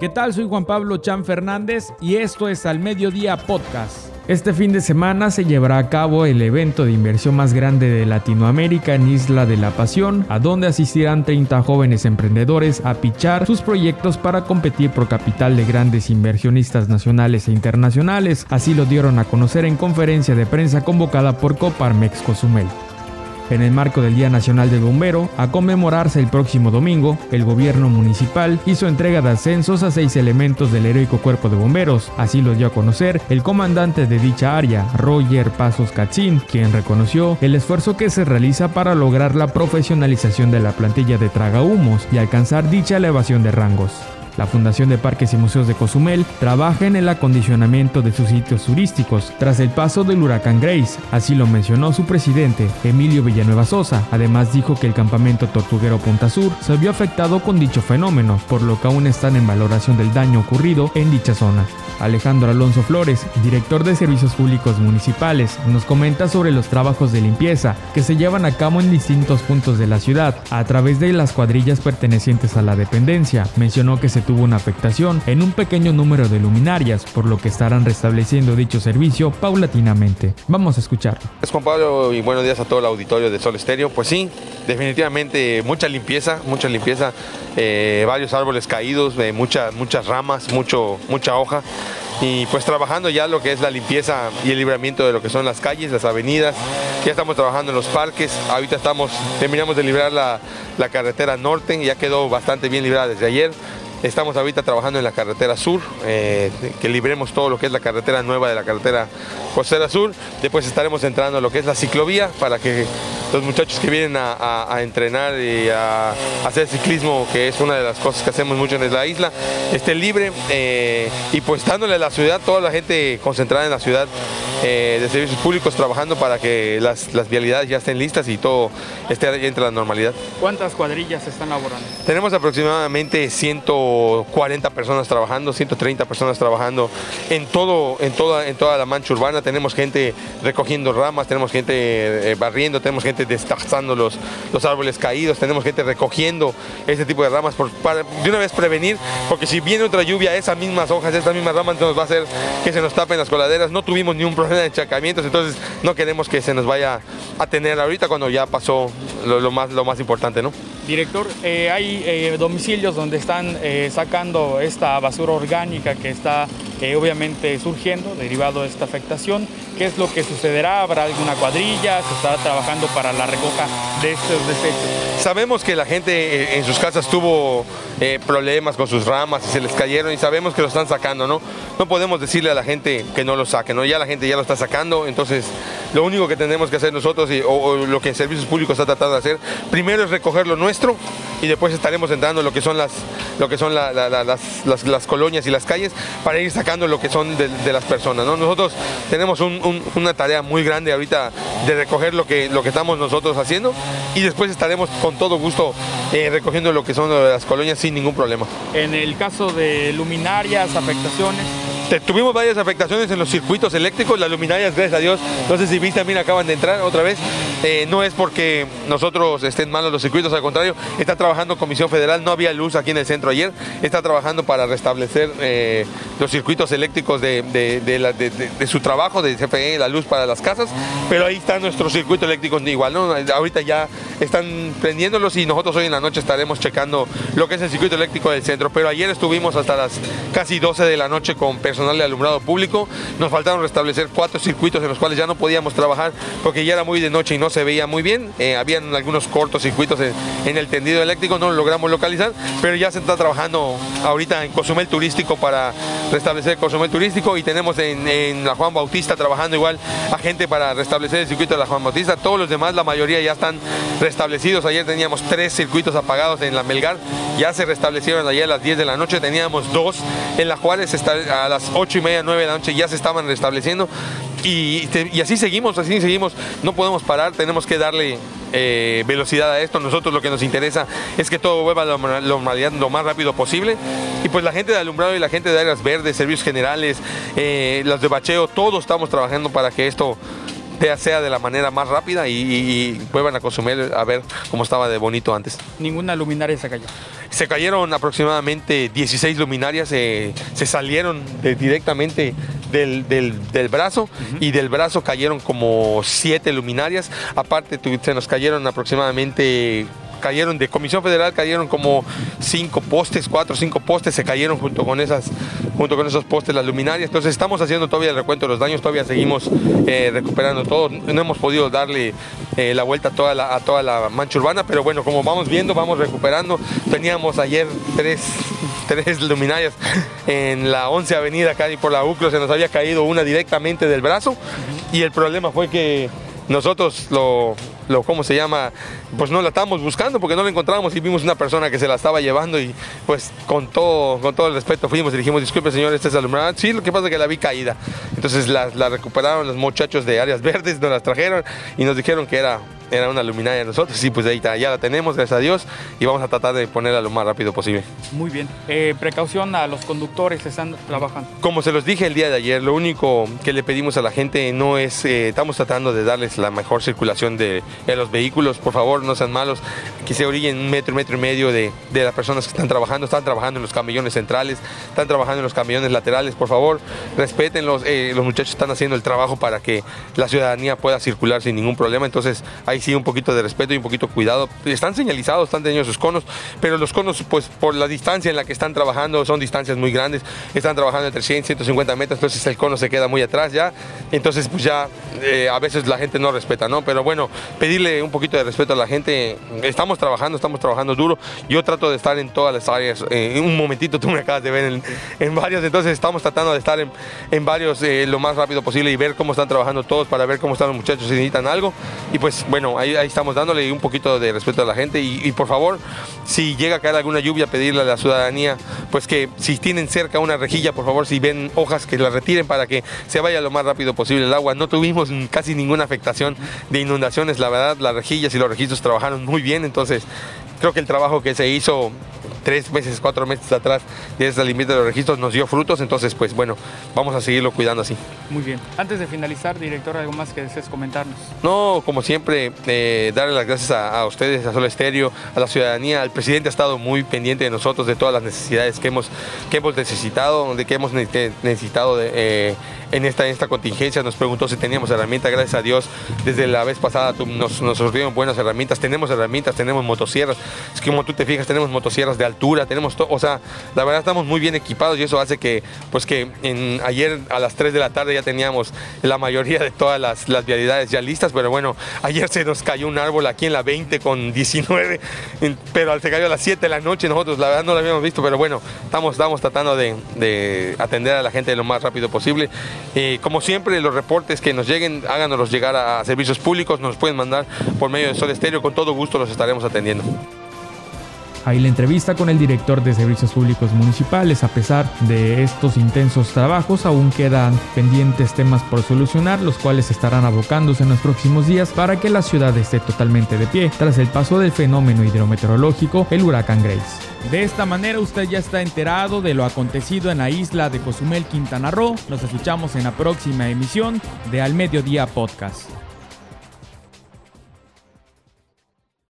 ¿Qué tal? Soy Juan Pablo Chan Fernández y esto es Al Mediodía Podcast. Este fin de semana se llevará a cabo el evento de inversión más grande de Latinoamérica en Isla de la Pasión, a donde asistirán 30 jóvenes emprendedores a pichar sus proyectos para competir por capital de grandes inversionistas nacionales e internacionales. Así lo dieron a conocer en conferencia de prensa convocada por Coparmex Cozumel. En el marco del Día Nacional del Bombero, a conmemorarse el próximo domingo, el gobierno municipal hizo entrega de ascensos a seis elementos del heroico cuerpo de bomberos. Así lo dio a conocer el comandante de dicha área, Roger Pasos Katzin, quien reconoció el esfuerzo que se realiza para lograr la profesionalización de la plantilla de tragahumos y alcanzar dicha elevación de rangos. La Fundación de Parques y Museos de Cozumel trabaja en el acondicionamiento de sus sitios turísticos tras el paso del huracán Grace, así lo mencionó su presidente, Emilio Villanueva Sosa. Además dijo que el campamento tortuguero Punta Sur se vio afectado con dicho fenómeno, por lo que aún están en valoración del daño ocurrido en dicha zona. Alejandro Alonso Flores, director de Servicios Públicos Municipales, nos comenta sobre los trabajos de limpieza que se llevan a cabo en distintos puntos de la ciudad a través de las cuadrillas pertenecientes a la dependencia. Mencionó que se tuvo una afectación en un pequeño número de luminarias, por lo que estarán restableciendo dicho servicio paulatinamente. Vamos a escucharlo. Es Juan y buenos días a todo el auditorio de Sol Estéreo. Pues sí, definitivamente mucha limpieza, mucha limpieza, eh, varios árboles caídos, eh, muchas ramas, mucho, mucha hoja y pues trabajando ya lo que es la limpieza y el libramiento de lo que son las calles, las avenidas. Ya estamos trabajando en los parques. Ahorita estamos, terminamos de librar la, la carretera norte, ya quedó bastante bien librada desde ayer. Estamos ahorita trabajando en la carretera sur, eh, que libremos todo lo que es la carretera nueva de la carretera costera sur. Después estaremos entrando a lo que es la ciclovía para que los muchachos que vienen a, entrenar y a, hacer ciclismo, que es una de las cosas que hacemos mucho en la isla, estén libre eh, y pues dándole a la ciudad, toda la gente concentrada en la ciudad eh, de servicios públicos trabajando para que las, las, vialidades ya estén listas y todo esté entre la normalidad. ¿Cuántas cuadrillas están laborando? Tenemos aproximadamente 140 personas trabajando, 130 personas trabajando en todo, en toda, en toda la mancha urbana. Tenemos gente recogiendo ramas, tenemos gente eh, barriendo, tenemos gente destazando los, los árboles caídos, tenemos gente recogiendo ese tipo de ramas por, para de una vez prevenir, porque si viene otra lluvia, esas mismas hojas, esas mismas ramas nos va a hacer que se nos tapen las coladeras. No tuvimos ni un problema de encharcamientos, entonces no queremos que se nos vaya a tener ahorita cuando ya pasó lo, más, lo más importante, ¿no? Director, eh, hay eh, domicilios donde están eh, sacando esta basura orgánica que está obviamente surgiendo derivado de esta afectación. ¿Qué es lo que sucederá? ¿Habrá alguna cuadrilla? ¿Se estará trabajando para la recoja de estos desechos? Sabemos que la gente en sus casas tuvo problemas con sus ramas y se les cayeron y sabemos que lo están sacando, ¿no? No podemos decirle a la gente que no lo saque, ¿no? Ya la gente ya lo está sacando, entonces lo único que tenemos que hacer nosotros y, o, lo que Servicios Públicos está tratando de hacer, primero es recoger lo nuestro y después estaremos entrando en lo que son las, lo que son las, colonias y las calles para ir sacando lo que son de, las personas. ¿no? Nosotros tenemos una tarea muy grande ahorita de recoger lo que, lo que estamos nosotros haciendo y después estaremos con todo gusto eh, recogiendo lo que son las colonias sin ningún problema. En el caso de luminarias, afectaciones, tuvimos varias afectaciones en los circuitos eléctricos, las luminarias, gracias a Dios, no sé si viste, también acaban de entrar otra vez. Eh, no es porque nosotros estén malos los circuitos, al contrario, está trabajando Comisión Federal, no había luz aquí en el centro ayer, está trabajando para restablecer eh, los circuitos eléctricos de, su trabajo, de CFE, la luz para las casas, pero ahí está nuestro circuito eléctrico igual, ¿no? Ahorita ya están prendiéndolos y nosotros hoy en la noche estaremos checando lo que es el circuito eléctrico del centro, pero ayer estuvimos hasta las casi 12 de la noche con personas de alumbrado público. Nos faltaron restablecer cuatro circuitos en los cuales ya no podíamos trabajar porque ya era muy de noche y no se veía muy bien. Eh, habían algunos cortos circuitos en, el tendido eléctrico, no lo logramos localizar, pero ya se está trabajando ahorita en Cozumel Turístico para restablecer Cozumel Turístico y tenemos en, la Juan Bautista trabajando igual a gente para restablecer el circuito de la Juan Bautista. Todos los demás, la mayoría ya están restablecidos. Ayer teníamos tres circuitos apagados en la Melgar, ya se restablecieron ayer a las 10 de la noche, teníamos dos en las cuales a las 8 y media, 9 de la noche ya se estaban restableciendo y, así seguimos, así seguimos, no podemos parar, tenemos que darle eh, velocidad a esto. Nosotros lo que nos interesa es que todo vuelva a la normalidad lo más rápido posible. Y pues la gente de alumbrado y la gente de áreas verdes, servicios generales, eh, los de bacheo, todos estamos trabajando para que esto sea de la manera más rápida y, vuelvan a consumir a ver cómo estaba de bonito antes. Ninguna luminaria se cayó. Se cayeron aproximadamente 16 luminarias, se salieron directamente del, del, brazo y del brazo cayeron como 7 luminarias. Aparte se nos cayeron aproximadamente cayeron de Comisión Federal, cayeron como cinco postes, cuatro o cinco postes, se cayeron junto con esas, junto con esos postes las luminarias. Entonces estamos haciendo todavía el recuento de los daños, todavía seguimos eh, recuperando todo. No hemos podido darle eh, la vuelta a toda la, a toda la mancha urbana, pero bueno, como vamos viendo, vamos recuperando. Teníamos ayer tres, tres luminarias en la 11 Avenida, acá y por la UCLO, se nos había caído una directamente del brazo y el problema fue que nosotros lo, lo, ¿cómo se llama? Pues no la estábamos buscando porque no la encontramos y vimos una persona que se la estaba llevando y pues con todo, con todo el respeto fuimos y dijimos, disculpe señor, esta es. Sí, lo que pasa es que la vi caída. Entonces la, la recuperaron los muchachos de áreas verdes, nos las trajeron y nos dijeron que era era una luminaria de nosotros. Sí, pues ahí está, ya la tenemos, gracias a Dios, y vamos a tratar de ponerla lo más rápido posible. Muy bien. Eh, precaución a los conductores que están trabajando. Como se los dije el día de ayer, lo único que le pedimos a la gente no es, eh, estamos tratando de darles la mejor circulación de, los vehículos. Por favor, no sean malos, que se orillen un metro, metro y medio de, de las personas que están trabajando. Están trabajando en los camiones centrales, están trabajando en los camiones laterales. Por favor, respeten los, eh, los muchachos están haciendo el trabajo para que la ciudadanía pueda circular sin ningún problema. Entonces, ahí sí un poquito de respeto y un poquito de cuidado. Están señalizados, están teniendo sus conos, pero los conos, pues por la distancia en la que están trabajando, son distancias muy grandes. Están trabajando entre 100 y 150 metros, entonces el cono se queda muy atrás ya. Entonces, pues ya eh, a veces la gente no respeta, ¿no? Pero bueno, pedirle un poquito de respeto a la gente. Estamos trabajando, estamos trabajando duro. Yo trato de estar en todas las áreas. Eh, en un momentito tú me acabas de ver en, en varios, entonces estamos tratando de estar en, en varios eh, lo más rápido posible y ver cómo están trabajando todos para ver cómo están los muchachos si necesitan algo. Y pues bueno, ahí, estamos dándole un poquito de respeto a la gente y, por favor, si llega a caer alguna lluvia, pedirle a la ciudadanía, pues que si tienen cerca una rejilla, por favor, si ven hojas, que la retiren para que se vaya lo más rápido posible el agua. No tuvimos casi ninguna afectación de inundaciones, la verdad, las rejillas y los registros trabajaron muy bien, entonces creo que el trabajo que se hizo tres meses, cuatro meses atrás de esa limpieza de los registros nos dio frutos, entonces pues bueno, vamos a seguirlo cuidando así. Muy bien. Antes de finalizar, director, ¿algo más que desees comentarnos? No, como siempre, eh, darle las gracias a, ustedes, a Sol Estéreo, a la ciudadanía, al presidente ha estado muy pendiente de nosotros, de todas las necesidades que hemos, que hemos necesitado, de que hemos necesitado de... Eh, en esta, esta contingencia. Nos preguntó si teníamos herramientas. Gracias a Dios, desde la vez pasada nos, nos surgieron buenas herramientas. Tenemos herramientas, tenemos motosierras. Es que como tú te fijas, tenemos motosierras de altura, tenemos todo. O sea, la verdad estamos muy bien equipados y eso hace que, pues que ayer a las 3 de la tarde ya teníamos la mayoría de todas las, las vialidades ya listas. Pero bueno, ayer se nos cayó un árbol aquí en la 20 con 19, pero se cayó a las 7 de la noche. Nosotros la verdad no lo habíamos visto, pero bueno, estamos, estamos tratando de, de atender a la gente lo más rápido posible. Eh, como siempre, los reportes que nos lleguen, háganos llegar a servicios públicos, nos pueden mandar por medio de Sol Estéreo, con todo gusto los estaremos atendiendo. Ahí la entrevista con el director de Servicios Públicos Municipales. A pesar de estos intensos trabajos, aún quedan pendientes temas por solucionar, los cuales estarán abocándose en los próximos días para que la ciudad esté totalmente de pie tras el paso del fenómeno hidrometeorológico, el huracán Grace. De esta manera usted ya está enterado de lo acontecido en la isla de Cozumel, Quintana Roo. Nos escuchamos en la próxima emisión de Al Mediodía Podcast.